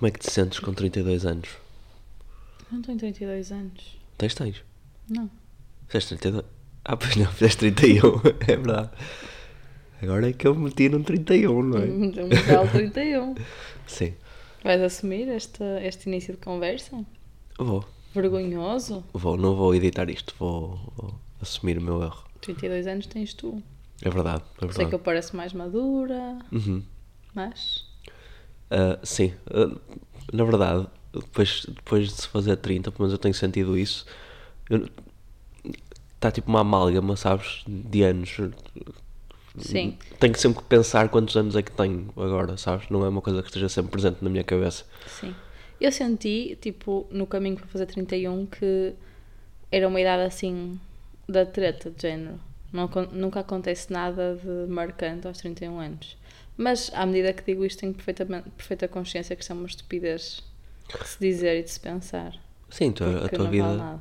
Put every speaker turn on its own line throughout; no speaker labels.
Como é que te sentes com 32 anos?
Não tenho 32 anos.
Tens, tens.
Não.
Fizeste 32? Ah, pois não, fizeste 31. é verdade. Agora é que eu me meti num 31, não é?
Um belo 31.
Sim.
Vais assumir este, este início de conversa?
Vou.
Vergonhoso?
Vou. Não vou editar isto. Vou, vou assumir o meu erro.
32 anos tens tu.
É verdade. É
Sei que
verdade.
eu pareço mais madura,
Uhum.
mas.
Ah, sim. Ah, na verdade, depois, depois de se fazer 30, pelo menos eu tenho sentido isso. Está tipo uma amálgama, sabes? De anos.
Sim.
Tenho sempre que pensar quantos anos é que tenho agora, sabes? Não é uma coisa que esteja sempre presente na minha cabeça.
Sim. Eu senti, tipo, no caminho para fazer 31, que era uma idade assim da treta, de género. Não, nunca acontece nada de marcante aos 31 anos. Mas, à medida que digo isto, tenho perfeitamente, perfeita consciência que isto é uma estupidez de se dizer e de se pensar.
Sim, tu- a
Porque
tua vida.
vale.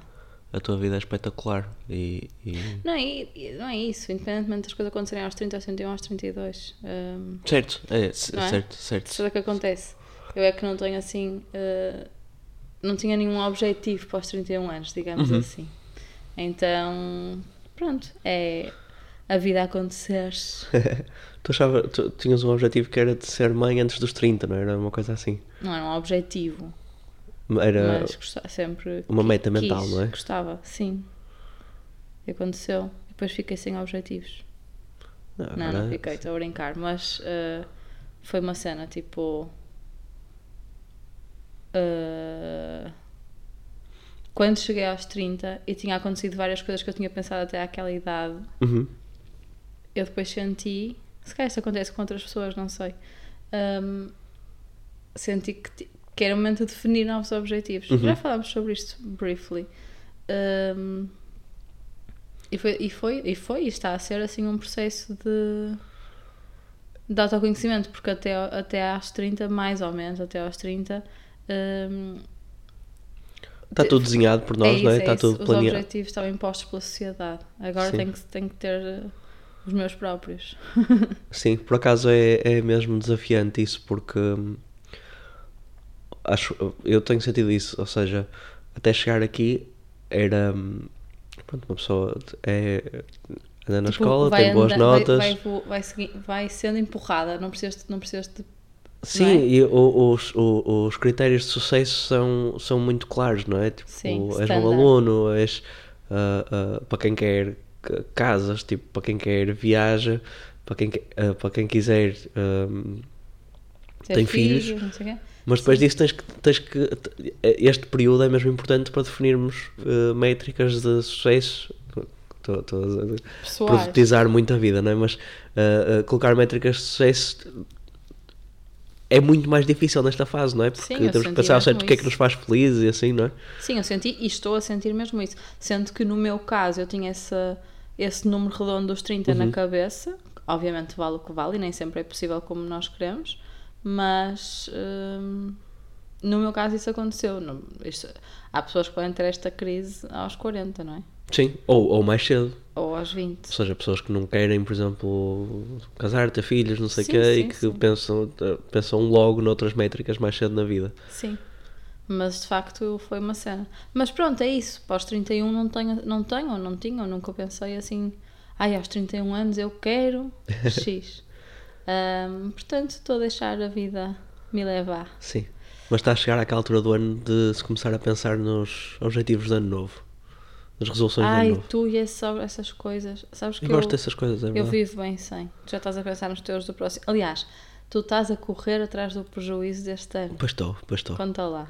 A tua vida é espetacular e, e-
Não é, não é isso, independentemente das coisas acontecerem aos 30, aos 31, aos 32. hum,
certo, é,
é?
certo, certo.
Isso é que acontece. Eu é que não tenho assim. eh, não tinha nenhum objetivo para os 31 anos, digamos
Uhum.
assim. Então, pronto, é a vida a acontecer.
tu, achava, tu tinhas um objetivo que era de ser mãe antes dos 30, não era? Uma coisa assim.
Não era um objetivo,
Era
mas gostava, sempre.
uma meta mental,
quis,
não é?
Gostava, sim. E aconteceu. Depois fiquei sem objetivos.
Não,
Não,
agora-
não fiquei, estou a brincar, mas eh, foi uma cena tipo. eh, quando cheguei aos 30 e tinha acontecido várias coisas que eu tinha pensado até àquela idade,
Uhum.
eu depois senti. Se calhar isso acontece com outras pessoas, não sei. hum, senti que, que era o momento de definir novos objetivos.
Uhum.
Já falámos sobre isto briefly. Hum, e, foi, e, foi, e foi, e está a ser assim um processo de, de autoconhecimento, porque até, até às 30, mais ou menos, até aos 30, hum,
Está tudo desenhado por nós,
é
não é?
isso,
Está
isso.
tudo
Os
planeado.
objetivos estão impostos pela sociedade. Agora
Sim.
tenho que, tenho que ter eh, os meus próprios.
Sim, por acaso é, é mesmo desafiante isso, porque hum, acho, eu tenho sentido isso, ou seja, até chegar aqui era hum, pronto, uma pessoa é, anda na
Tipo,
escola,
vai
tem boas
vai-
notas.
Vai, vai, segui- vai sendo empurrada, não precisas, não precisas de.
Sim,
é?
e o- os, o- os critérios de sucesso são, são muito claros, não é? Tipo,
Sim,
és
standard.
aluno, és ah, ah, para quem quer ca- casas, tipo, para quem quer viaja, para quem, que- ah, para quem quiser
ter
tem filhos.
quê.
Mas depois disso tens que, tens que. Este período é mesmo importante para definirmos métricas de sucesso. Estou a profetizar muito a vida, não é? Mas eh, eh, colocar métricas de sucesso é muito mais difícil nesta fase, não é? Porque
Sim,
temos que pensar certo o que é que nos faz felizes e assim, não é?
Sim, eu senti e estou a sentir mesmo isso. Sendo que no meu caso eu tinha essa, esse número redondo dos 30
Uhum.
na cabeça. Obviamente vale o que vale e nem sempre é possível como nós queremos. Mas hum, no meu caso isso aconteceu. Não- isto- há pessoas que podem ter esta crise aos 40, não é?
Sim, ou, ou mais cedo.
Ou aos 20.
Ou seja, pessoas que não querem, por exemplo, casar, ter filhos, não sei o
Sim,
quê, e
sim,
que
sim.
pensam, pensam logo noutras métricas mais cedo na vida.
Sim. Mas de facto foi uma cena. Mas pronto, é isso. Pós 31 não tenho, não tenho ou não tinha, ou nunca pensei assim, ai, aos 31 anos eu quero X. Ahm, portanto, estou a deixar a vida me levar.
Sim. Mas está a chegar àquela altura do ano de se começar a pensar nos objetivos de ano novo. Nas resoluções de
Ai,
novo.
tu e esse- essas coisas. Sabes que
Eu
eu,
gosto dessas coisas, é
eu
verdade.
vivo bem sem. Tu já estás a pensar nos teus do próximo. Aliás, tu estás a correr atrás do prejuízo deste ano.
Pois estou, pois estou.
Conta lá.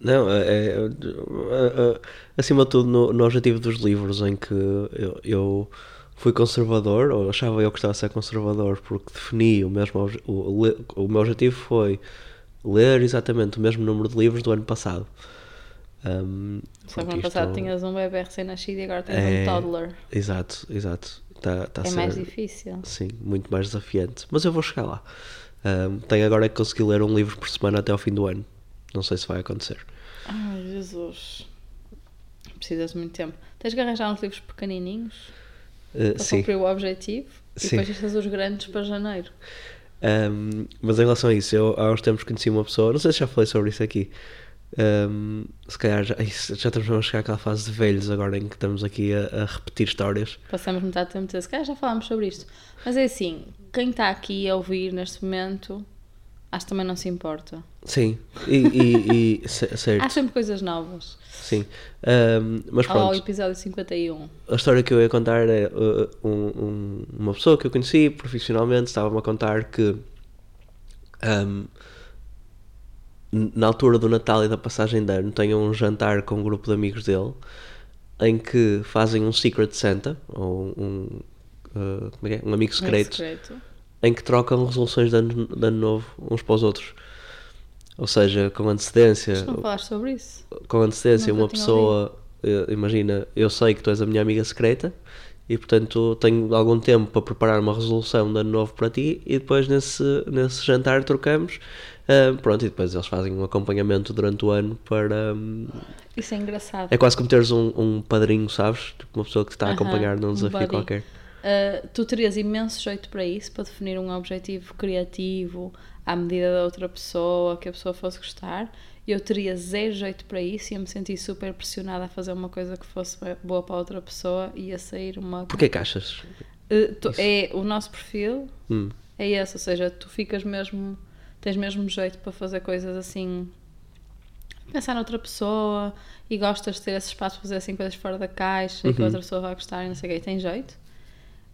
Não, é, é- é- é- acima de tudo no, no objetivo dos livros em que eu, eu fui conservador, ou achava eu que estava a ser conservador, porque defini o mesmo o, o meu objetivo foi ler exatamente o mesmo número de livros do ano passado. Porque
ano passado
isto-
tinhas um bebê recém-nascido e agora tens
É-
um toddler.
Exato, exato. Está tá a
É
ser,
mais difícil.
Sim, muito mais desafiante. Mas eu vou chegar lá. Ahm, tenho agora é que conseguir ler um livro por semana até ao fim do ano. Não sei se vai acontecer.
Ai, Jesus. Precisas de muito tempo. Tens que arranjar uns livros pequenininhos
Uh,
para
sim.
cumprir o objetivo e
Sim.
depois estas os grandes para janeiro.
Um, mas em relação a isso, eu há uns tempos conheci uma pessoa, não sei se já falei sobre isso aqui. Um, se calhar já, já estamos a chegar àquela fase de velhos agora em que estamos aqui a, a repetir histórias.
Passamos metade do tempo se calhar já falámos sobre isto. Mas é assim, quem está aqui a ouvir neste momento, acho que também não se importa.
Sim, e, e, e ce- certo.
Há sempre coisas novas.
Sim. Um, mas
Ao
pronto,
episódio 51.
a história que eu ia contar é uh, um- um- uma pessoa que eu conheci profissionalmente estava-me a contar que na altura do Natal e da passagem de ano tem um jantar com um grupo de amigos dele em que fazem um Secret Santa ou um, uh, como é que é? um amigo secreto
secreto.
em que trocam resoluções de ano, de ano novo uns para os outros. Ou seja, com antecedência,
Mas não falaste sobre isso.
com antecedência,
Nunca
uma pessoa, eh, imagina, eu sei que tu és a minha amiga secreta e portanto tenho algum tempo para preparar uma resolução de ano novo para ti e depois nesse, nesse jantar trocamos. Pronto, e depois eles fazem um acompanhamento durante o ano para. hum,
Isso é engraçado.
é quase como teres um, um padrinho, sabes? Tipo uma pessoa que te está a acompanhar num
um
desafio
buddy.
qualquer.
Uh, tu terias imenso jeito para isso, para definir um objetivo criativo à medida da outra pessoa, que a pessoa fosse gostar. Eu teria zero jeito para isso e ia me sentir super pressionada a fazer uma coisa que fosse boa para a outra pessoa e ia sair uma.
Porquê que achas?
Uh, tu- é o nosso perfil
Hum,
é esse, ou seja, tu ficas mesmo, tens mesmo jeito para fazer coisas assim, pensar noutra pessoa e gostas de ter esse espaço para fazer assim coisas fora da caixa e que a outra pessoa vai gostar e não sei o quê, e tem jeito.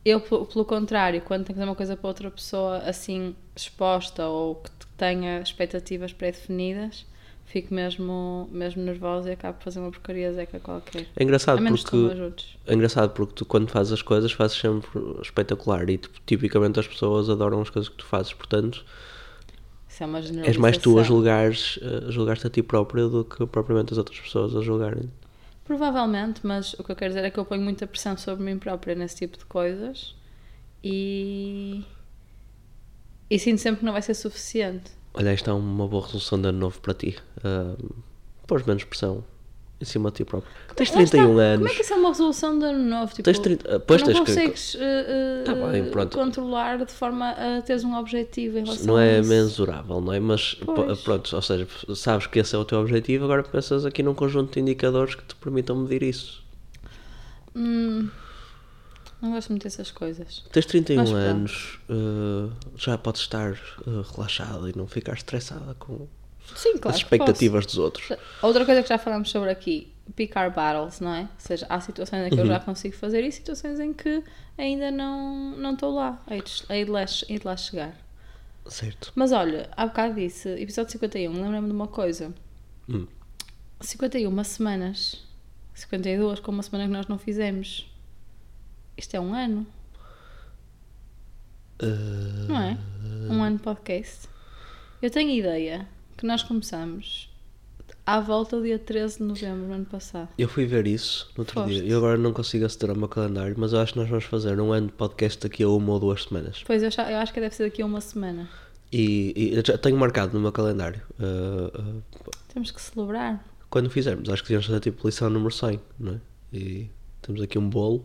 Eu, pelo contrário, quando tenho que fazer uma coisa para outra pessoa assim exposta ou que tenha expectativas pré-definidas, fico mesmo, mesmo nervosa e acabo por fazer uma porcaria zeca qualquer.
É engraçado
que
porque. É engraçado porque tu quando fazes as coisas fazes sempre espetacular e tipo, tipicamente as pessoas adoram as coisas que tu fazes, portanto
Isso é uma
és mais tu a
generalização.
julgares, a julgar-te a ti próprio do que propriamente as outras pessoas a julgarem.
Provavelmente, mas o que eu quero dizer é que eu ponho muita pressão sobre mim própria nesse tipo de coisas e. e sinto sempre que não vai ser suficiente.
Olha, isto é uma boa resolução de ano novo para ti. Uh, Pôs menos pressão em cima de ti próprio. Tens
Lá está.
31 anos.
Como é que isso é uma resolução de ano novo? Tipo,
Tens 30 ah, pois
tu não
tens que-
consegues uh, uh,
Tá bem, pronto.
controlar de forma a teres um objetivo em relação
Não é mensurável, não é? Mas
Pois.
p- pronto, ou seja, sabes que esse é o teu objetivo, agora pensas aqui num conjunto de indicadores que te permitam medir isso.
Hum, não gosto muito dessas coisas.
Tens 31
Mas pronto.
anos, uh, já podes estar uh, relaxada e não ficar estressada com
Sim, claro.
as expectativas dos outros.
Outra coisa que já falámos sobre aqui, picar battles, não é? Ou seja, há situações em que eu
Uhum.
já consigo fazer e situações em que ainda não não estou lá. Hei de, hei de lá, hei de lá chegar.
Certo.
Mas olha, há bocado disse, episódio 51, lembrei-me de uma coisa.
Hum.
51 semanas, 52 com uma semana que nós não fizemos. Isto é um ano,
Uh,
não é? Um ano podcast. Eu tenho ideia que nós começamos à volta do dia 13 de novembro do ano passado.
eu fui ver isso no outro dia
Foste.
e eu agora não consigo aceder ao meu calendário, mas eu acho que nós vamos fazer um ano de podcast daqui a uma ou duas semanas.
Pois eu, eu acho que deve ser daqui a uma semana.
E, e eu já tenho marcado no meu calendário. uh, uh,
Temos que celebrar.
quando fizermos, acho que devemos fazer tipo lição número 100, não é? E temos aqui um bolo.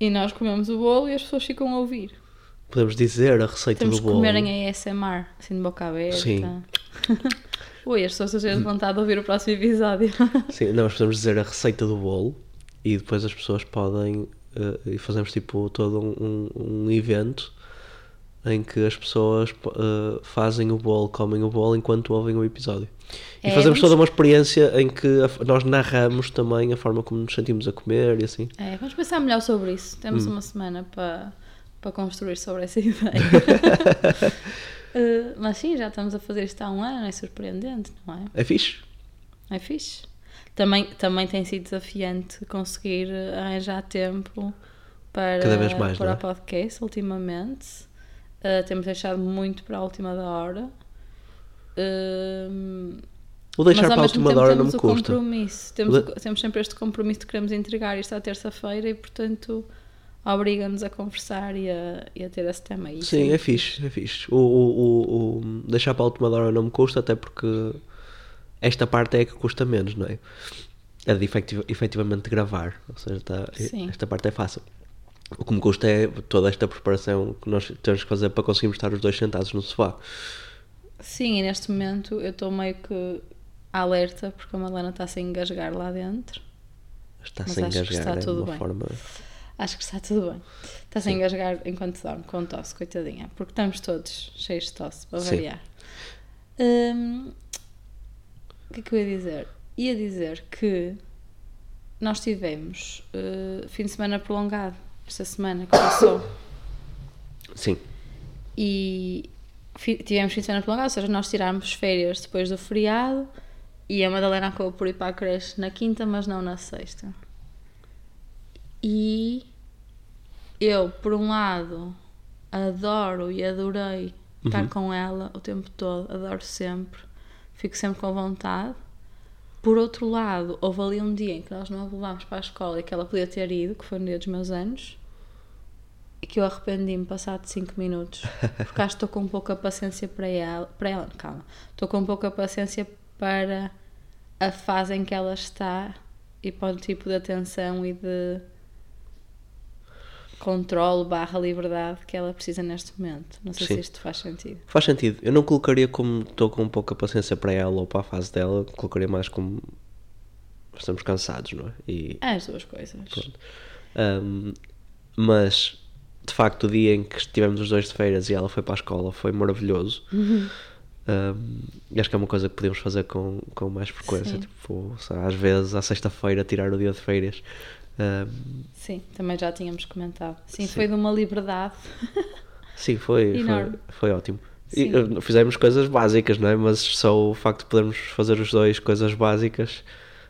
E nós comemos o bolo e as pessoas ficam a ouvir.
Podemos dizer a receita
Temos
do
que
bolo.
comerem ASMR, assim de boca aberta.
Sim.
Ui, as pessoas estão cheias de vontade de ouvir o próximo episódio.
Sim, não, mas podemos dizer a receita do bolo e depois as pessoas podem. eh, e fazemos tipo todo um, um, evento em que as pessoas eh, fazem o bolo, comem o bolo enquanto ouvem o episódio. E
É,
fazemos toda uma experiência em que a- nós narramos também a forma como nos sentimos a comer e assim.
É, vamos pensar melhor sobre isso. Temos
Hum.
uma semana para, para construir sobre essa ideia. Eh, mas sim, já estamos a fazer isto há um ano, é surpreendente, não é?
É fixe?
É fixe. Também, também tem sido desafiante conseguir arranjar tempo para,
Cada vez mais,
para
é?
o podcast ultimamente. Eh, temos deixado muito para a última da hora. Ehm,
O deixar
mas ao
para a
mesmo
última
tempo
hora não
temos
me
o
custa.
compromisso. Temos,
o-
temos sempre este compromisso de que queremos entregar isto à terça-feira e, portanto, obriga-nos a conversar e a, e a ter esse tema aí.
Sim, é fixe, é fixe. O, o, o, o deixar para a última hora não me custa, até porque esta parte é que custa menos, não é? É de efetiv- efetivamente gravar. Ou seja, tá,
Sim.
esta parte é fácil. O que me custa é toda esta preparação que nós temos que fazer para conseguirmos estar os dois sentados no sofá.
Sim, e neste momento eu estou meio que alerta porque a Madalena está sem engasgar lá dentro.
Está
acho que
engasgar
está
é de
tudo
uma
bem.
forma.
Acho que está tudo bem. Está sem engasgar enquanto dorme, com tosse, coitadinha. Porque estamos todos cheios de tosse, para
Sim.
variar. Hum, o que é que eu ia dizer? Ia dizer que nós tivemos eh, fim de semana prolongado, esta semana que passou.
Sim,
e tivemos fim de semana prolongado, ou seja, nós tirámos férias depois do feriado e a Madalena acabou por ir para a creche na quinta, mas não na sexta. E eu, por um lado, adoro e adorei estar com ela o tempo todo, adoro sempre, fico sempre com vontade. Por outro lado, houve ali um dia em que nós não a levámos para a escola e que ela podia ter ido, que foi no dia dos meus anos, e que eu arrependi-me passado 5 minutos, porque acho que estou com pouca paciência para ela, para ela, calma, estou com pouca paciência para a fase em que ela está e para o tipo de atenção e de controle barra liberdade que ela precisa neste momento. Não sei
Sim.
se isto faz sentido.
faz sentido. Eu não colocaria como estou com pouca paciência para ela ou para a fase dela, colocaria mais como estamos cansados, não é? E,
É as duas coisas.
Um, mas de facto o dia em que estivemos os dois de feiras e ela foi para a escola foi maravilhoso.
Uhum.
Um, e acho que é uma coisa que podemos fazer com, com mais frequência.
Sim.
Tipo, às vezes à sexta-feira tirar o dia de feiras. Um,
Sim, também já tínhamos comentado. Sim,
Sim.
foi de uma liberdade.
sim, foi, foi, foi ótimo. E, uh, fizemos coisas básicas, não é? Mas só o facto de podermos fazer os dois coisas básicas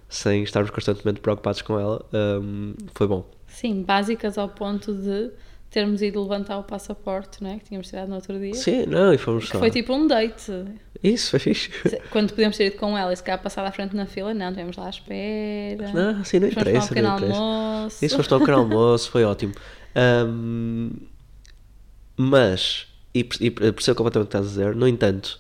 sem estarmos constantemente preocupados com ela um, foi bom.
Sim, básicas ao ponto de termos ido levantar o passaporte, não é? Que tínhamos tirado no outro dia.
Sim, não, e fomos só.
foi tipo um date.
Isso, foi fixe.
Quando podíamos ter ido com ela e se calhar passado à frente na fila, não, estivemos lá à espera.
Não, assim não
Fomos um
interessa,
pequeno
não interessa.
almoço.
Isso foste ao pequeno almoço, foi ótimo. Ahm, mas, e, e percebo completamente o que estás a dizer, no entanto,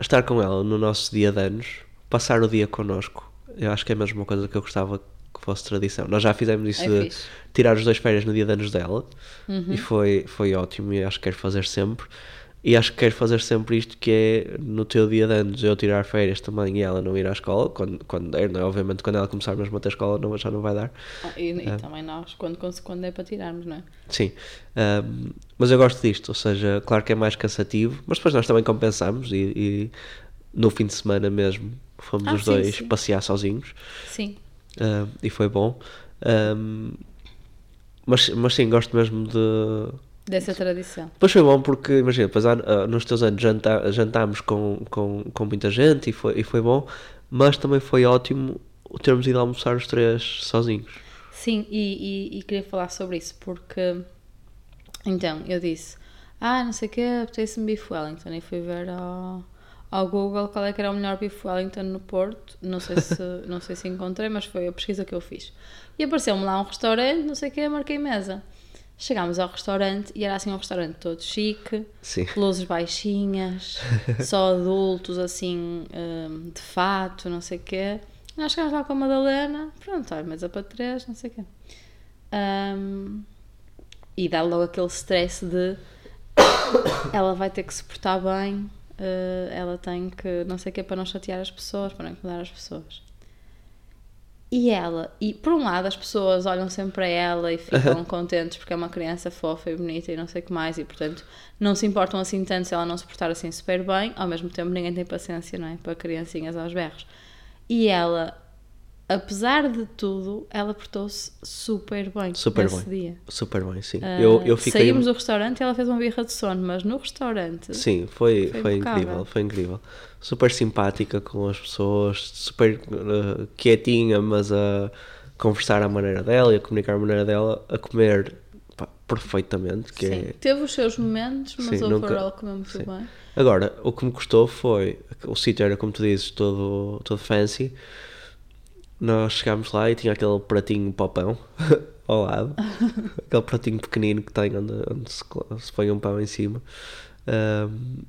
estar com ela no nosso dia de anos, passar o dia connosco, eu acho que é mesmo uma coisa que eu gostava fosse tradição. Nós já fizemos isso
É
de
fixe.
tirar os dois férias no dia de anos dela
Uhum.
e foi, foi ótimo e acho que quero fazer sempre. E acho que quero fazer sempre isto que é no teu dia de anos eu tirar férias também e ela não ir à escola, quando, quando der, não é? Obviamente quando ela começar mesmo a ter escola não, já não vai dar.
Ah, E, e
É.
também nós, quando, quando, é para tirarmos, não é?
Sim, Ahm, mas eu gosto disto, ou seja, claro que é mais cansativo, mas depois nós também compensamos e, e no fim de semana mesmo fomos
Ah,
os
sim,
dois
sim.
passear sozinhos
Sim.
Ahm, e foi bom. Ahm, mas, mas sim, gosto mesmo de.
Dessa tradição.
Depois foi bom porque, imagina, depois há- ah, nos teus anos janta, jantámos com, com, com muita gente e foi, e foi bom, mas também foi ótimo termos ido almoçar os três sozinhos.
Sim, e, e, e queria falar sobre isso porque então eu disse, ah, não sei o que, apetece-me Beef Wellington e fui ver ao, ao Google qual é que era o melhor Beef Wellington no Porto. Não sei se, não sei se encontrei, mas foi a pesquisa que eu fiz. E apareceu-me lá um restaurante, não sei o que, marquei mesa. Chegámos ao restaurante e era assim um restaurante todo chique,
Sim.
luzes baixinhas, só adultos assim, hum, de fato, não sei o quê. Nós chegámos lá com a Madalena, pronto, olha, mesa para três, não sei o quê. Hum, e dá logo aquele stress de ela vai ter que se portar bem, eh, ela tem que não sei o quê para não chatear as pessoas, para não incomodar as pessoas. E ela, e por um lado as pessoas olham sempre para ela e ficam contentes porque é uma criança fofa e bonita e não sei o que mais, e portanto não se importam assim tanto se ela não se portar assim super bem, ao mesmo tempo ninguém tem paciência, não é? Para criancinhas aos berros. E ela, apesar de tudo, ela portou-se super bem
Super
nesse
bem.
dia.
Super bem, sim.
Ah,
eu, eu fiquei.
Saímos do restaurante e ela fez uma birra de sono, mas no restaurante
Sim, foi,
Foi
foi, incrível, foi incrível. Super simpática com as pessoas, super uh, quietinha, mas a conversar à maneira dela e a comunicar à maneira dela, a comer pá, perfeitamente. Que
sim,
é...
teve os seus momentos, mas
Sim,
overall
nunca-
comeu muito
sim.
bem.
Agora, o que me custou foi, o sítio era como tu dizes, todo, todo fancy. Nós chegámos lá e tinha aquele pratinho para o pão ao lado, aquele pratinho pequenino que tem onde, onde se, se põe um pão em cima. Ahm,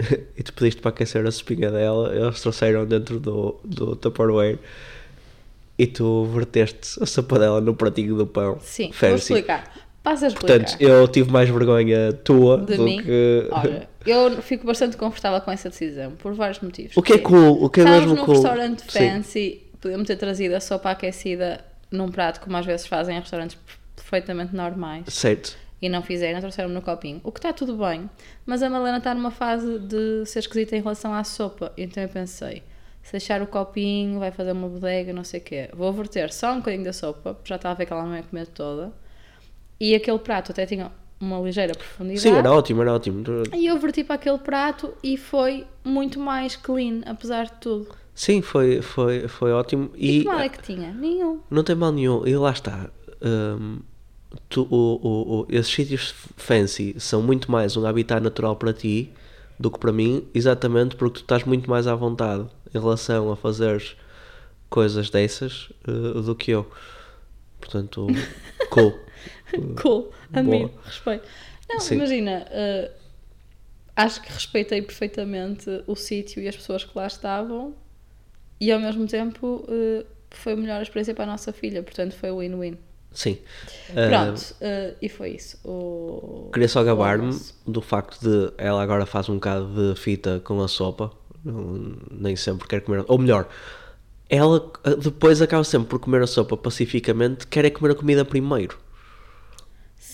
e tu pediste para aquecer a espinha dela, eles trouxeram dentro do, do Tupperware. e tu verteste a sopa dela no pratinho do pão.
Sim, vou
Fancy.
explicar. Passa a explicar.
Portanto, eu tive mais vergonha tua
de
do
mim,
que.
olha, eu fico bastante confortável com essa decisão, por vários motivos.
O que é cool, o que é mesmo
num
cool.
restaurante
Sim.
Podíamos ter trazido a sopa aquecida num prato, como às vezes fazem em restaurantes perfeitamente normais,
Certo.
e não fizeram, trouxeram no copinho. O que está tudo bem, mas a Malena está numa fase de ser esquisita em relação à sopa, então eu pensei, se deixar o copinho, vai fazer uma bodega, não sei o quê. Vou verter só um bocadinho da sopa, já estava a ver que ela não ia comer toda, e aquele prato até tinha uma ligeira profundidade.
Sim, era ótimo, era ótimo.
E eu verti para aquele prato e foi muito mais clean, apesar de tudo.
Sim, foi, foi, foi ótimo.
E,
E,
que mal é que tinha? Nenhum.
não tem mal nenhum. E lá está. hum, tu- o, o- o- esses sítios fancy são muito mais um habitat natural para ti do que para mim, exatamente porque tu estás muito mais à vontade em relação a fazer coisas dessas uh, do que eu. Portanto, cool.
Cool. Amigo.
Boa.
Respeito. Não,
Sim.
imagina. eh, acho que respeitei perfeitamente o sítio e as pessoas que lá estavam e ao mesmo tempo eh, foi a melhor experiência para a nossa filha, portanto foi win-win.
Sim. Uh,
Pronto, eh, e foi isso. O,
Queria só gabar-me do facto de ela agora faz um bocado de fita com a sopa, não- nem sempre quer comer, ou melhor, ela depois acaba sempre por comer a sopa pacificamente, quer é comer a comida primeiro.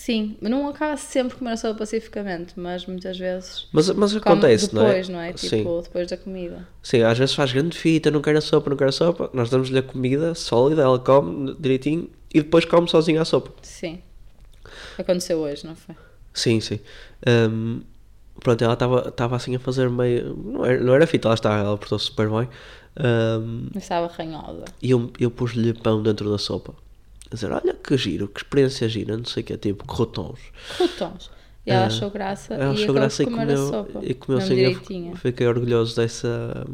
Sim, não acaba sempre comer a sopa pacificamente, mas muitas vezes
Mas, mas acontece,
depois,
não é?
Tipo,
Sim,
depois da comida.
sim, às vezes faz grande fita, não quer a sopa, não quer a sopa, nós damos-lhe a comida sólida, ela come direitinho e depois come sozinha a sopa.
Sim. Aconteceu hoje, não foi?
Sim, sim. Hum, pronto, ela estava assim a fazer meio. Não era, não era fita, ela está, ela portou-se super bem.
Eu estava ranhosa.
E eu, eu pus-lhe pão dentro da sopa. A dizer, olha que giro, que experiência gira, não sei o que é, tipo, crotons.
Croutons. E ela
Ah,
achou graça
Ela
e
achou graça e comeu,
a sopa.
e comeu sem eu
direitinha.
Fiquei orgulhoso dessa...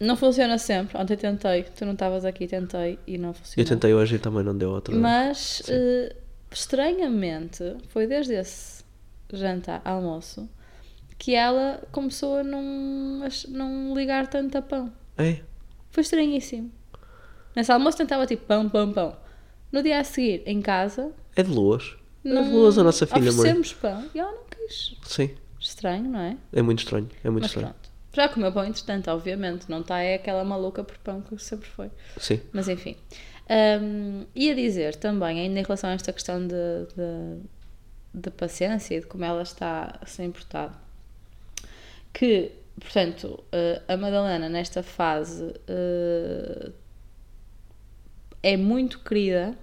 Não funciona sempre. Ontem tentei. Tu não estavas aqui, tentei e não
Eu
funcionou.
tentei hoje e também não deu outra.
Mas, eh, estranhamente, foi desde esse jantar, almoço, que ela começou a não, a não ligar tanto a pão.
É,
Foi estranhíssimo. Nesse almoço tentava tipo pão, pão, pão. No dia a seguir, em casa,
é de luas. É
não
de luas a nossa filha,
oferecemos pão e ela não quis.
Sim,
Estranho, não é?
é muito estranho, é muito
Mas
estranho.
pronto. Já comeu pão entretanto, obviamente. Não está é aquela maluca por pão que sempre foi.
Sim,
Mas enfim. Hum, ia dizer também, ainda em relação a esta questão de, de, de paciência e de como ela está a ser importada, que, portanto, eh, a Madalena nesta fase eh, é muito querida,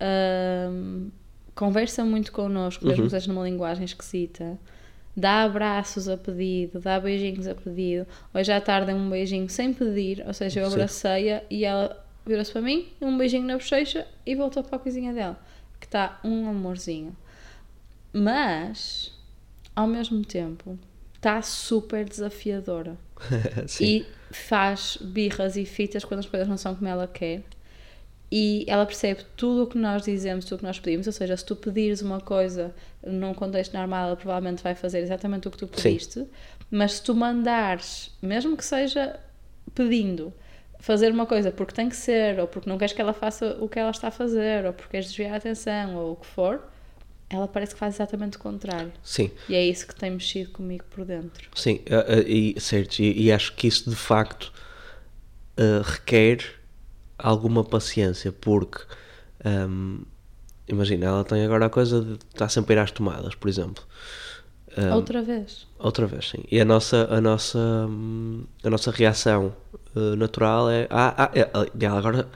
hum, conversa muito connosco, mesmo que seja numa linguagem esquisita, dá abraços a pedido, dá beijinhos a pedido. Hoje à tarde é um beijinho sem pedir, ou seja, eu abracei-a e ela virou-se para mim, um beijinho na bochecha e voltou para a coisinha dela, que está um amorzinho. Mas, ao mesmo tempo, está super desafiadora e faz birras e fitas quando as coisas não são como ela quer. E ela percebe tudo o que nós dizemos, tudo o que nós pedimos. Ou seja, se tu pedires uma coisa num contexto normal, ela provavelmente vai fazer exatamente o que tu pediste. Mas se tu mandares, mesmo que seja pedindo, fazer uma coisa porque tem que ser, ou porque não queres que ela faça o que ela está a fazer, ou porque queres desviar a atenção, ou o que for, ela parece que faz exatamente o contrário.
Sim,
E é isso que tem mexido comigo por dentro.
sim, eh, eh, e, certo, e, e acho que isso de facto eh, requer alguma paciência, porque hum, imagina, ela tem agora a coisa de estar sempre a ir às tomadas, por exemplo. Hum,
Outra vez.
Outra vez, sim. E a nossa, a nossa, hum, a nossa reação eh, natural é. Ah, ah, é- ela agora.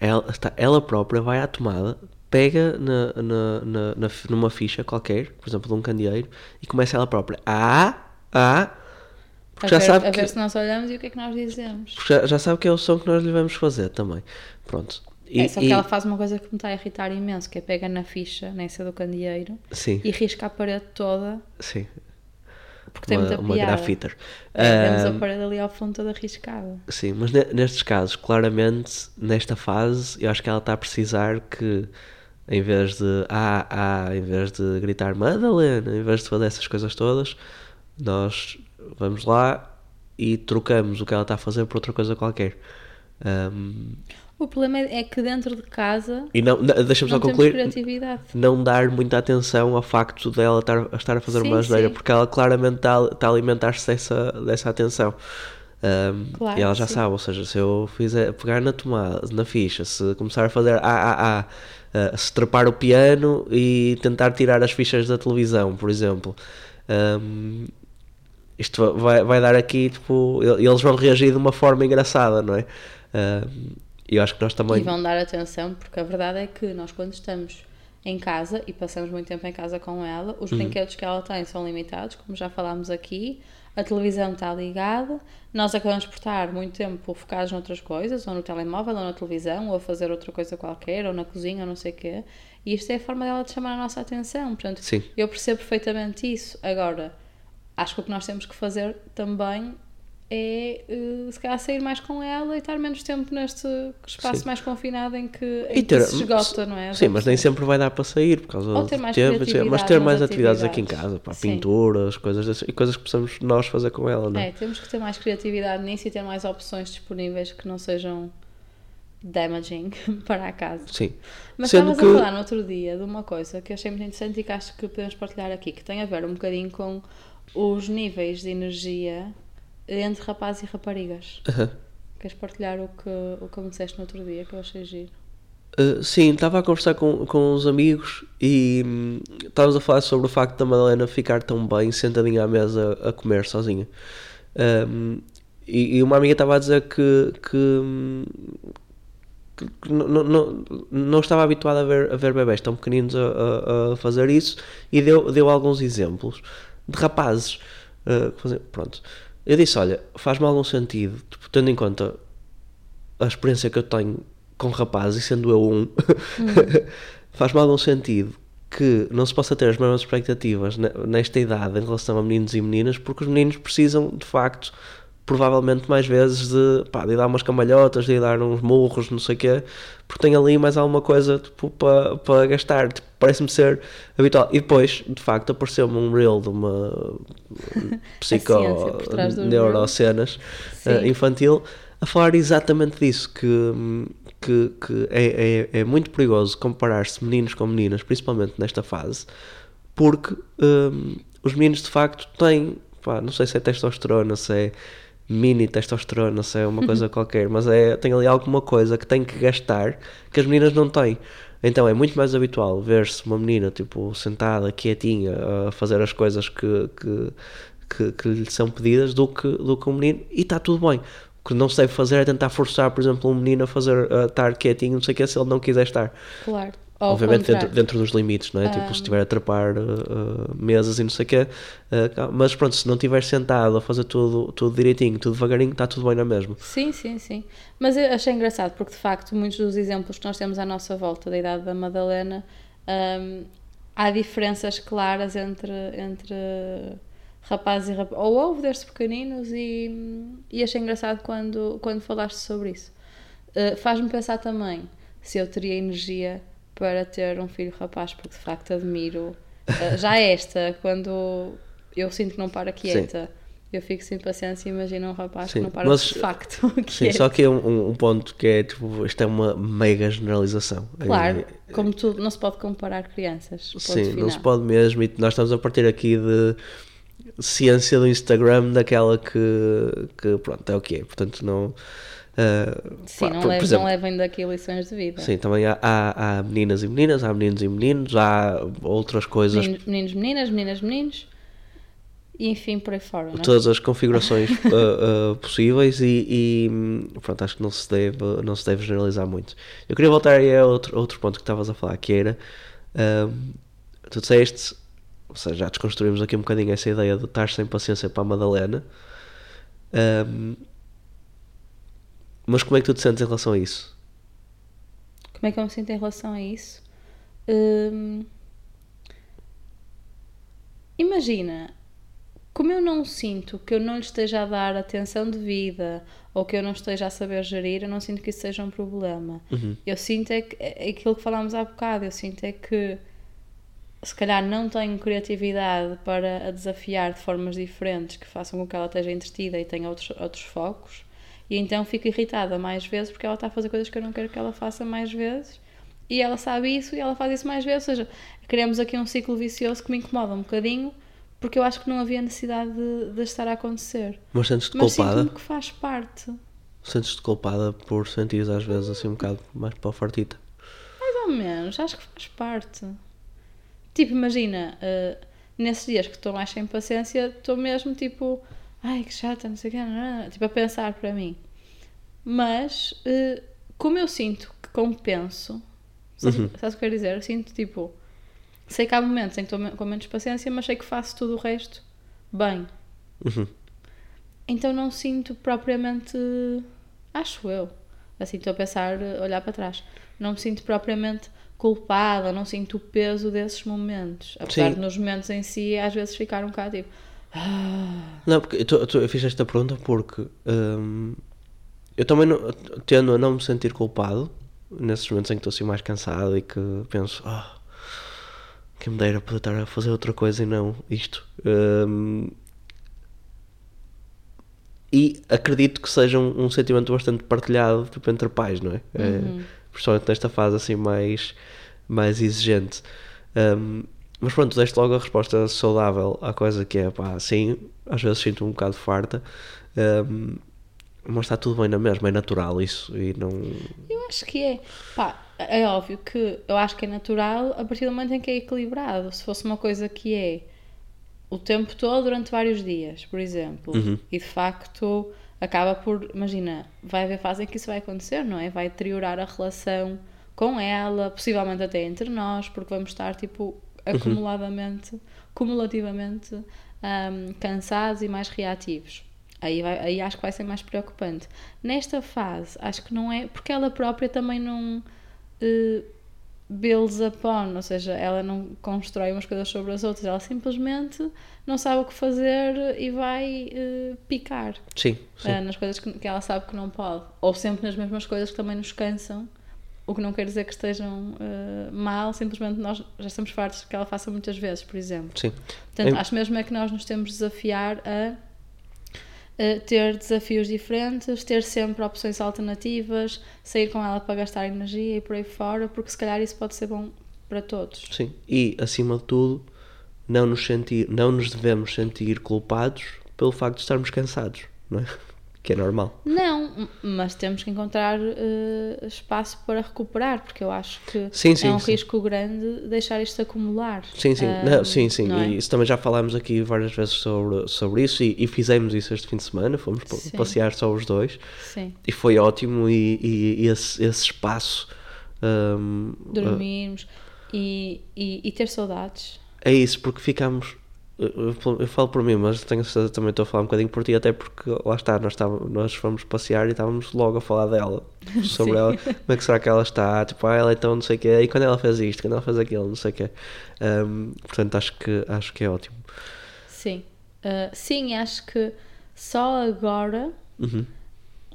Ela, está, ela própria vai à tomada, pega na, na, na, numa ficha qualquer, por exemplo, de um candeeiro, e começa ela própria. Ah, ah.
A
Porque já
ver,
sabe
a
que.
ver se nós olhamos e o que é que nós dizemos.
porque Já, já sabe que é o som que nós lhe vamos fazer também. Pronto. E,
é, só que
e-
ela faz uma coisa que me está a irritar imenso, que é pega na ficha, nessa do candeeiro,
Sim,
e risca a parede toda,
sim.
porque tem
Uma,
muita
uma
piada.
grafiter.
É, Vemos
Ah,
a parede ali ao fundo toda riscada.
Sim, mas ne- nestes casos, claramente, nesta fase, eu acho que ela está a precisar que, em vez de ah, ah, em vez de gritar Madalena, em vez de fazer essas coisas todas, nós vamos lá e trocamos o que ela está a fazer por outra coisa qualquer. Um,
O problema é que dentro de casa
e não, deixa-me só concluir, não dar muita atenção ao facto dela estar, estar a fazer
Sim,
uma asneira, porque ela claramente está, está a alimentar-se dessa, dessa atenção. Um,
Claro,
e ela já
sim.
sabe, ou seja, se eu fizer pegar na tomada, na ficha, se começar a fazer A, A, A, uh, se trepar o piano e tentar tirar as fichas da televisão, por exemplo, um, isto vai, vai dar aqui, tipo, eles vão reagir de uma forma engraçada, não é? E eu acho que nós também.
E vão dar atenção, porque a verdade é que nós, quando estamos em casa e passamos muito tempo em casa com ela, os brinquedos que ela tem são limitados, como já falámos aqui, a televisão está ligada, nós acabamos por estar muito tempo focados noutras coisas, ou no telemóvel, ou na televisão, ou a fazer outra coisa qualquer, ou na cozinha, ou não sei o quê, e isto é a forma dela de chamar a nossa atenção. Portanto,
Sim.
eu percebo perfeitamente isso. Agora, acho que o que nós temos que fazer também é, eh, se calhar, sair mais com ela e estar menos tempo neste espaço
Sim.
mais confinado em que, em que
ter-
se esgota, não é?
Sim, mas nem sempre vai dar para sair por causa
Ou ter mais
tempo, etc. mas ter mais atividades aqui em
atividades.
casa, pá,
Sim.
pinturas, coisas dessas, e coisas que possamos nós fazer com ela, não é?
É, temos que ter mais criatividade nisso e ter mais opções disponíveis que não sejam damaging para a casa.
Sim.
Mas
Sendo
estavas
que-
a falar no outro dia de uma coisa que eu achei muito interessante e que acho que podemos partilhar aqui, que tem a ver um bocadinho com os níveis de energia entre rapazes e raparigas.
Aham.
Queres partilhar o que, o que me disseste no outro dia, que eu achei giro?
Uh, sim, estava a conversar com, com uns amigos e hum, estávamos a falar sobre o facto da Madalena ficar tão bem sentadinha à mesa a comer sozinha. Um, e, e uma amiga estava a dizer que, que, hum, que- não- não, não estava habituada a ver, a ver bebés tão pequeninos a, a- a fazer isso e deu, deu alguns exemplos de rapazes. uh, pronto. Eu disse: Olha, faz-me algum sentido, tipo, tendo em conta a experiência que eu tenho com rapazes, e sendo eu um, faz-me algum sentido que não se possa ter as mesmas expectativas ne- nesta idade em relação a meninos e meninas, porque os meninos precisam, de facto, provavelmente mais vezes de, pá, de dar umas cambalhotas, de dar uns murros, não sei o quê, porque tem ali mais alguma coisa tipo, para para gastar. Tipo, Parece-me ser habitual. E depois, de facto, apareceu-me um reel de uma psico
ciência por trás dos
neurocenas eh, infantil a falar exatamente disso, que, que, que é, é, é muito perigoso comparar-se meninos com meninas, principalmente nesta fase, porque hum, os meninos de facto têm, pá, não sei se é testosterona, se é mini testosterona, se é uma coisa qualquer, mas é, tem ali alguma coisa que tem que gastar que as meninas não têm. Então é muito mais habitual ver-se uma menina tipo sentada, quietinha, a fazer as coisas que, que, que, que lhe são pedidas do que, do que um menino e está tudo bem. O que não se deve fazer é tentar forçar, por exemplo, um menino a fazer a estar quietinho, não sei o que, se ele não quiser estar.
Claro. Ao
Obviamente dentro, dentro dos limites, não é? Tipo, se estiver a trepar uh, uh, mesas e não sei o quê. uh, mas pronto, se não estiver sentado a fazer tudo, tudo direitinho, tudo devagarinho, está tudo bem na mesma.
Sim, sim, sim. Mas eu achei engraçado porque, de facto, muitos dos exemplos que nós temos à nossa volta da idade da Madalena, hum, há diferenças claras entre, entre rapazes e rapazes. Ou houve desde pequeninos e, e achei engraçado quando, quando falaste sobre isso. Uh, Faz-me pensar também se eu teria energia para ter um filho rapaz, porque de facto admiro. uh, já esta, quando eu sinto que não para quieta. Eu fico sem paciência e imagino um rapaz
Sim,
que não para
mas-
de facto.
Sim,
quieto.
só que é um, um ponto que é tipo, isto é uma mega generalização.
Claro,
É-
como tudo, não se pode comparar crianças.
Sim, não
final.
se pode mesmo. E nós estamos a partir aqui de ciência do Instagram, daquela que, que pronto, é o que é. Portanto, não. Ah,
Sim,
pá,
não,
por- por
levem,
exemplo,
não levem daqui lições de vida.
Sim, também há, há, há meninas e meninas, há meninos e meninos, há outras coisas,
Meninos, meninos, meninas, meninas, meninos. E enfim, por aí fora, não é?
todas as configurações ah, ah, possíveis e, e, pronto, acho que não se, deve, não se deve generalizar muito. Eu queria voltar aí a outro, outro ponto que estavas a falar, que era, tu disseste, ou seja, já desconstruímos aqui um bocadinho essa ideia de estar sem paciência para a Madalena, hum, mas como é que tu te sentes em relação a isso?
Como é que eu me sinto em relação a isso? Hum, Imagina, como eu não sinto que eu não lhe esteja a dar atenção devida ou que eu não esteja a saber gerir, eu não sinto que isso seja um problema. Eu sinto é, que, é aquilo que falámos há bocado, eu sinto é que se calhar não tenho criatividade para a desafiar de formas diferentes que façam com que ela esteja entretida e tenha outros, outros focos. E então fico irritada mais vezes porque ela está a fazer coisas que eu não quero que ela faça mais vezes. E ela sabe isso e ela faz isso mais vezes. Ou seja, criamos aqui um ciclo vicioso que me incomoda um bocadinho porque eu acho que não havia necessidade de, de estar a acontecer.
Mas sentes-te
Mas
culpada?
sinto-me que faz parte.
Sentes-te culpada por sentires às vezes assim um bocado mais para a fartita?
Mais ou menos, acho que faz parte. Tipo, imagina, eh, nesses dias que estou mais sem paciência, estou mesmo tipo, ai que chata, não sei o quê, não", tipo a pensar para mim. Mas, eh, como eu sinto que compenso, sabes,
Uhum.
sabes o que eu quero dizer? Eu sinto tipo, sei que há momentos em que estou com menos paciência, mas sei que faço tudo o resto bem.
Uhum.
Então não sinto propriamente, acho eu, assim estou a pensar, eh, olhar para trás, não me sinto propriamente culpada, não sinto o peso desses momentos. Apesar
Sim.
de nos momentos em si às vezes ficar um bocado tipo,
Não, porque eu, tô- eu tô- eu fiz esta pergunta porque hum, eu também não- tendo a não me sentir culpado nesses momentos em que estou assim mais cansado e que penso, ah, quem me dera poder estar a fazer outra coisa e não isto. Hum, e acredito que seja um, um sentimento bastante partilhado tipo, entre pais, não é? É, principalmente nesta fase assim mais, mais exigente. Um, mas pronto, deste logo a resposta saudável à coisa que é pá, sim, às vezes sinto um bocado farta, um, mas está tudo bem na mesma, é natural isso e não.
eu acho que é. Pá, é óbvio que eu acho que é natural a partir do momento em que é equilibrado. Se fosse uma coisa que é o tempo todo durante vários dias, por exemplo, e de facto acaba por, imagina, vai haver fase em que isso vai acontecer, não é? Vai deteriorar a relação com ela, possivelmente até entre nós, porque vamos estar tipo acumuladamente, cumulativamente hum, cansados e mais reativos. Aí, vai- aí acho que vai ser mais preocupante. Nesta fase, acho que não é, porque ela própria também não eh, builds upon, ou seja, ela não constrói umas coisas sobre as outras, ela simplesmente não sabe o que fazer e vai eh, picar
Sim, sim.
eh, nas coisas que, que ela sabe que não pode, ou sempre nas mesmas coisas que também nos cansam, o que não quer dizer que estejam eh, mal, simplesmente nós já estamos fartos que ela faça muitas vezes, por exemplo.
sim.
Portanto, acho mesmo é que nós nos temos de desafiar a, a ter desafios diferentes, ter sempre opções alternativas, sair com ela para gastar energia e por aí fora, porque se calhar isso pode ser bom para todos.
Sim, e acima de tudo, não nos, sentir, não nos devemos sentir culpados pelo facto de estarmos cansados, não é? Que é normal.
Não, mas temos que encontrar eh, espaço para recuperar, porque eu acho que
Sim, sim,
é um
sim.
risco grande deixar isto acumular.
Sim, sim,
Ah,
não, sim, sim.
não é?
E isso também já falámos aqui várias vezes sobre, sobre isso e, e fizemos isso este fim de semana. Fomos passear só os dois
Sim.
e foi ótimo. E, e- e esse, esse espaço hum,
Dormirmos e, e, e ter saudades.
é isso, porque ficámos. Eu, falo por mim, mas tenho certeza também estou a falar um bocadinho por ti, até porque lá está, nós, estávamos, nós fomos passear e estávamos logo a falar dela, sobre ela, como é que será que ela está, tipo, ah, ela então não sei o quê, e quando ela fez isto, quando ela fez aquilo, não sei o quê. Hum, portanto, acho que, acho que é ótimo.
Sim. Ah, sim, acho que só agora,
Uhum.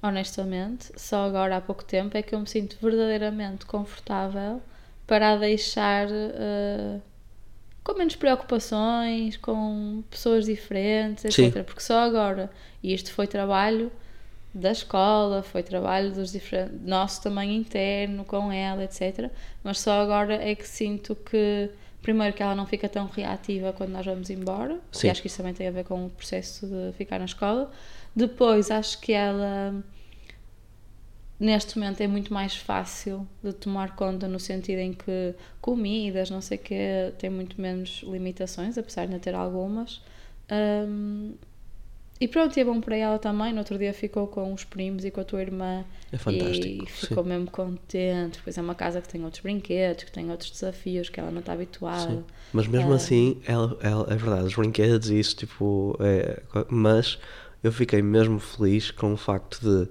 honestamente, só agora há pouco tempo é que eu me sinto verdadeiramente confortável para a deixar ah, com menos preocupações, com pessoas diferentes,
Sim.
etc. Porque só agora, e isto foi trabalho da escola, foi trabalho dos diferentes, nosso também interno com ela, etc. Mas só agora é que sinto que, primeiro, que ela não fica tão reativa quando nós vamos embora,
Sim.
e acho que isso também tem a ver com o processo de ficar na escola. Depois, acho que ela, neste momento, é muito mais fácil de tomar conta, no sentido em que comidas, não sei o quê, tem muito menos limitações, apesar de ainda ter algumas. Hum, e pronto, e é bom para ela também. No outro dia ficou com os primos e com a tua irmã.
É fantástico,
E
sim.
ficou mesmo contente. Pois é uma casa que tem outros brinquedos, que tem outros desafios que ela não está habituada.
Sim. Mas mesmo
Ah.
assim, ela, ela- é verdade, os brinquedos e isso, tipo, é, mas eu fiquei mesmo feliz com o facto de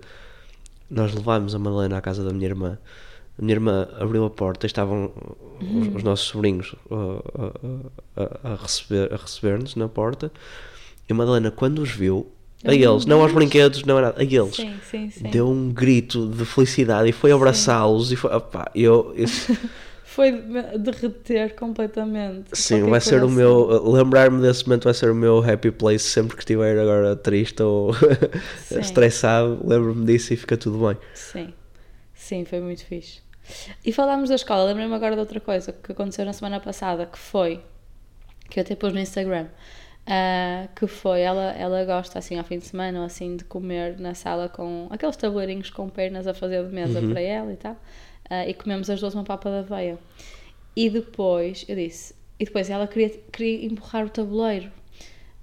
nós levarmos a Madalena à casa da minha irmã. A minha irmã abriu a porta e estavam os, os nossos sobrinhos uh, a, a- a receber, a receber-nos na porta. E a Madalena, quando os viu, a eles, não aos brinquedos, não a nada, a eles,
Sim, sim, sim.
deu um grito de felicidade e foi abraçá-los. E foi, opá, eu, isso,
foi de- derreter completamente.
Sim, vai ser
coisa
o meu. Lembrar-me desse momento vai ser o meu happy place sempre que estiver agora triste ou estressado. Lembro-me disso e fica tudo bem.
Sim, sim, foi muito fixe. E falámos da escola, lembrei-me agora de outra coisa que aconteceu na semana passada, que foi, que eu até pus no Instagram, ah, que foi, ela, ela gosta assim ao fim de semana ou assim de comer na sala com aqueles tabuleirinhos com pernas a fazer de mesa para ela e tal, ah, e comemos as duas uma papa da aveia. E depois, eu disse, e depois ela queria, queria empurrar o tabuleiro.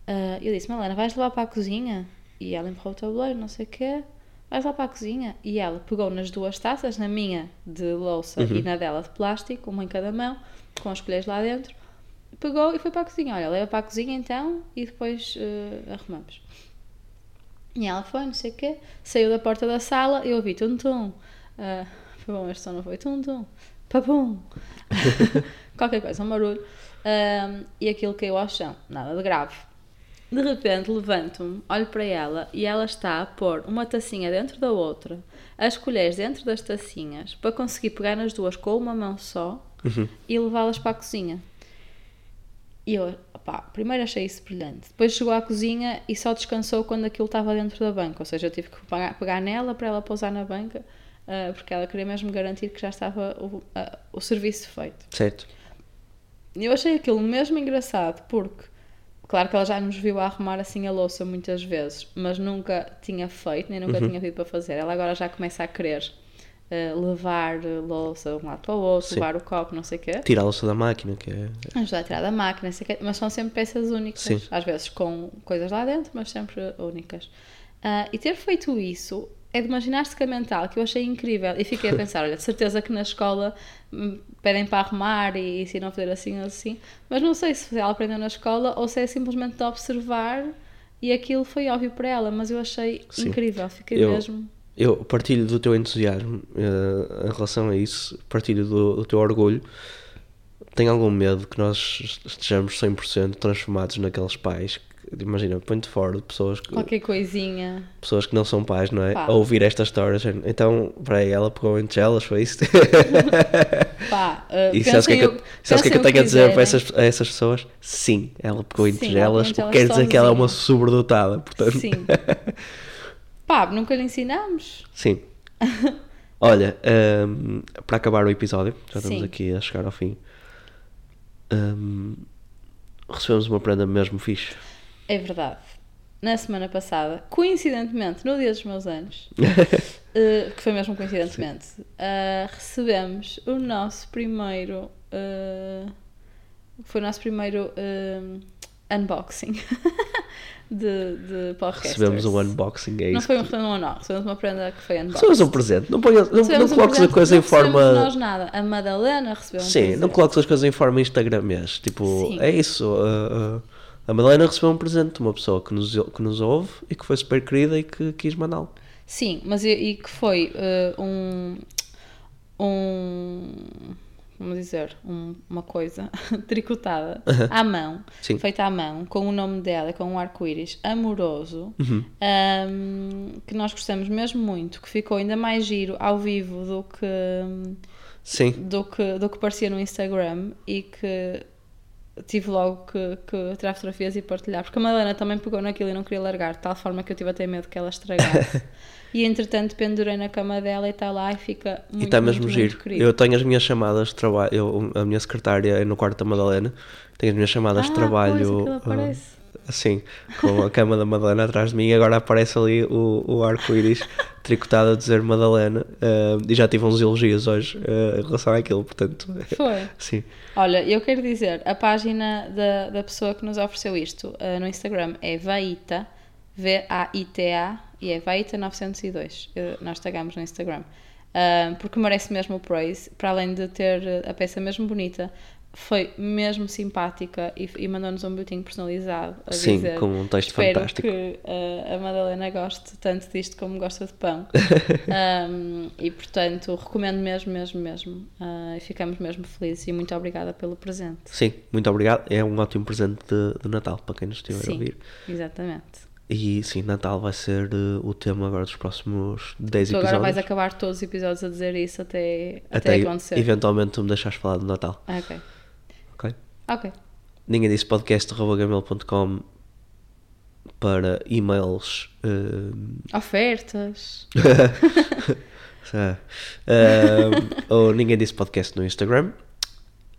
Ah, eu disse, Malena, vais levar para a cozinha? E ela empurrou o tabuleiro, não sei o quê. Vais lá para a cozinha. E ela pegou nas duas taças, na minha de louça e na dela de plástico, uma em cada mão, com as colheres lá dentro. Pegou e foi para a cozinha. Olha, leva para a cozinha então e depois eh, arrumamos. E ela foi, não sei o quê, saiu da porta da sala e eu ouvi tum-tum. Ah, bom, este som não foi tum-tum. Papum. Qualquer coisa, um barulho. Ah, e aquilo caiu ao chão. Nada de grave. De repente levanto-me, olho para ela e ela está a pôr uma tacinha dentro da outra, as colheres dentro das tacinhas, para conseguir pegar nas duas com uma mão só e levá-las para a cozinha. E eu, pá, primeiro achei isso brilhante. Depois chegou à cozinha e só descansou quando aquilo estava dentro da banca. Ou seja, eu tive que pegar nela para ela pousar na banca, ah, porque ela queria mesmo garantir que já estava o, ah, o serviço feito.
Certo?
Eu achei aquilo mesmo engraçado, porque, claro que ela já nos viu a arrumar assim a louça muitas vezes, mas nunca tinha feito, nem nunca tinha pedido para fazer. Ela agora já começa a querer eh, levar louça de um lado para o outro,
Sim.
levar o copo, não sei o quê.
Tira a louça da máquina, que é.
Ajudar a tirar da máquina, não sei o quê, mas são sempre peças únicas.
Sim.
Às vezes com coisas lá dentro, mas sempre únicas. Ah, e ter feito isso é de uma ginástica mental que eu achei incrível. E fiquei a pensar: olha, de certeza que na escola hum, pedem para arrumar e ensinam a fazer assim ou assim, mas não sei se ela aprendeu na escola ou se é simplesmente de observar e aquilo foi óbvio para ela, mas eu achei
Sim.
incrível. Fiquei
Eu-
mesmo.
Eu partilho do teu entusiasmo eh, em relação a isso, partilho do, do teu orgulho. Tenho algum medo que nós estejamos 100% transformados naqueles pais. Que, imagina, põe-te fora de pessoas que,
Qualquer coisinha.
pessoas que não são pais, não é?
Pá.
A ouvir estas histórias. Então, peraí, ela pegou entre elas, foi isso?
Pá, ah,
E sabes o que é que eu,
pensem
sabes que é que eu
o
tenho a dizer para essas, a essas pessoas? Sim, ela pegou entre
Sim, ela pegou
elas,
entre
o
elas
que quer dizer que ela é uma sobredotada, portanto.
Sim. Pá, nunca lhe ensinamos.
Sim. Olha, hum, para acabar o episódio, já estamos
Sim.
aqui a chegar ao fim. hum, recebemos uma prenda mesmo fixe.
É verdade. Na semana passada, coincidentemente, no dia dos meus anos, eh, que foi mesmo coincidentemente, eh, recebemos o nosso primeiro. eh, foi o nosso primeiro unboxing de, de podcasters.
Recebemos um unboxing, é
Não
isso.
foi um não, não, recebemos uma prenda que foi unboxing.
Recebemos um presente. Não, ponhas, não, não
um
coloques a coisa
não
em forma.
recebemos nós nada. A Madalena recebeu um
Sim,
presente.
não coloques as coisas em forma Instagramês. Tipo,
Sim.
é isso. uh, uh, a Madalena recebeu um presente de uma pessoa que nos, que nos ouve e que foi super querida e que quis mandá-lo.
Sim, mas e, e que foi eh, um, um. Vamos dizer, um- uma coisa tricotada à mão,
Sim.
feita à mão, com o nome dela, com um arco-íris amoroso,
Uhum.
ahm, que nós gostamos mesmo muito, que ficou ainda mais giro ao vivo do que,
Sim,
do que, do que parecia no Instagram e que tive logo que, que tirar fotografias e partilhar, porque a Madalena também pegou naquilo e não queria largar, de tal forma que eu tive até medo que ela estragasse. e entretanto pendurei na cama dela e está lá e fica muito,
e está mesmo
muito,
giro.
muito.
Eu tenho as minhas chamadas de trabalho. eu- A minha secretária é no quarto da Madalena. Tenho as minhas chamadas de
Ah,
trabalho.
pois.
Assim, com a cama da Madalena atrás de mim. E agora aparece ali o, o arco-íris tricotado a dizer Madalena. uh, e já tive uns elogios hoje uh, em relação àquilo, portanto.
Foi.
Sim.
Olha, eu quero dizer, a página da, da pessoa que nos ofereceu isto eh, no Instagram é Vaita, V-A-I-T-A, e é Vaita902. Eh, nós tagamos no Instagram. Porque merece mesmo o praise, para além de ter a peça mesmo bonita, foi mesmo simpática e, e mandou-nos um bilhetinho personalizado a
Sim,
dizer
com um texto
Espero
fantástico.
que eh, a Madalena goste tanto disto como gosta de pão. Um, e portanto, recomendo mesmo, mesmo, mesmo. Ah, e ficamos mesmo felizes e muito obrigada pelo presente.
Sim, muito obrigado. É um ótimo presente de, de Natal para quem nos estiver a
Sim,
ouvir.
exatamente.
E sim, Natal vai ser uh, o tema agora dos próximos 10
Tu
episódios.
agora vais acabar todos os episódios a dizer isso até, até,
Até
acontecer.
eventualmente tu me deixares falar do Natal.
Ah, ok.
Ok? Ninguém disse podcast.gmail.com para e-mails. uh,
Ofertas.
Ah, ou ninguém disse podcast no Instagram.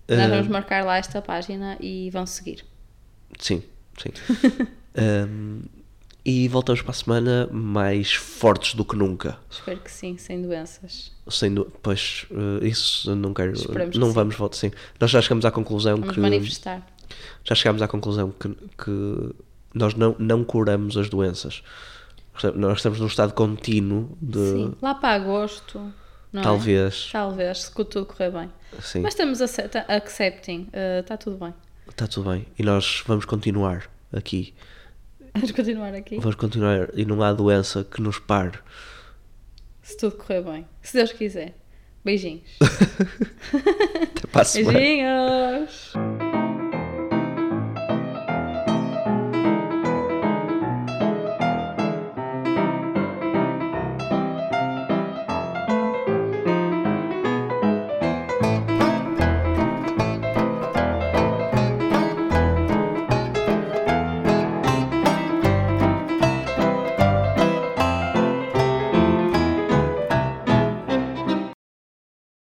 Nós
Ah,
vamos marcar lá esta página e vão seguir.
Sim, sim. Um, e voltamos para a semana mais fortes do que nunca.
Espero que sim, sem doenças.
Sendo, pois, uh, isso não quero.
Esperemos que
não
sim.
vamos voltar, sim. Nós já chegamos à conclusão
Vamos
que.
manifestar.
Já chegámos à conclusão que, que nós não, não curamos as doenças. Nós estamos num estado contínuo de.
Sim. Lá para agosto. É?
Talvez.
Talvez, se tudo correr bem.
Sim,
Mas estamos aceta- accepting. eh, Está tudo bem.
está tudo bem. E nós vamos continuar aqui.
Vamos continuar aqui.
Vamos continuar. E não há doença que nos pare.
Se tudo correr bem. Se Deus quiser. Beijinhos.
Até para a semana.
Beijinhos.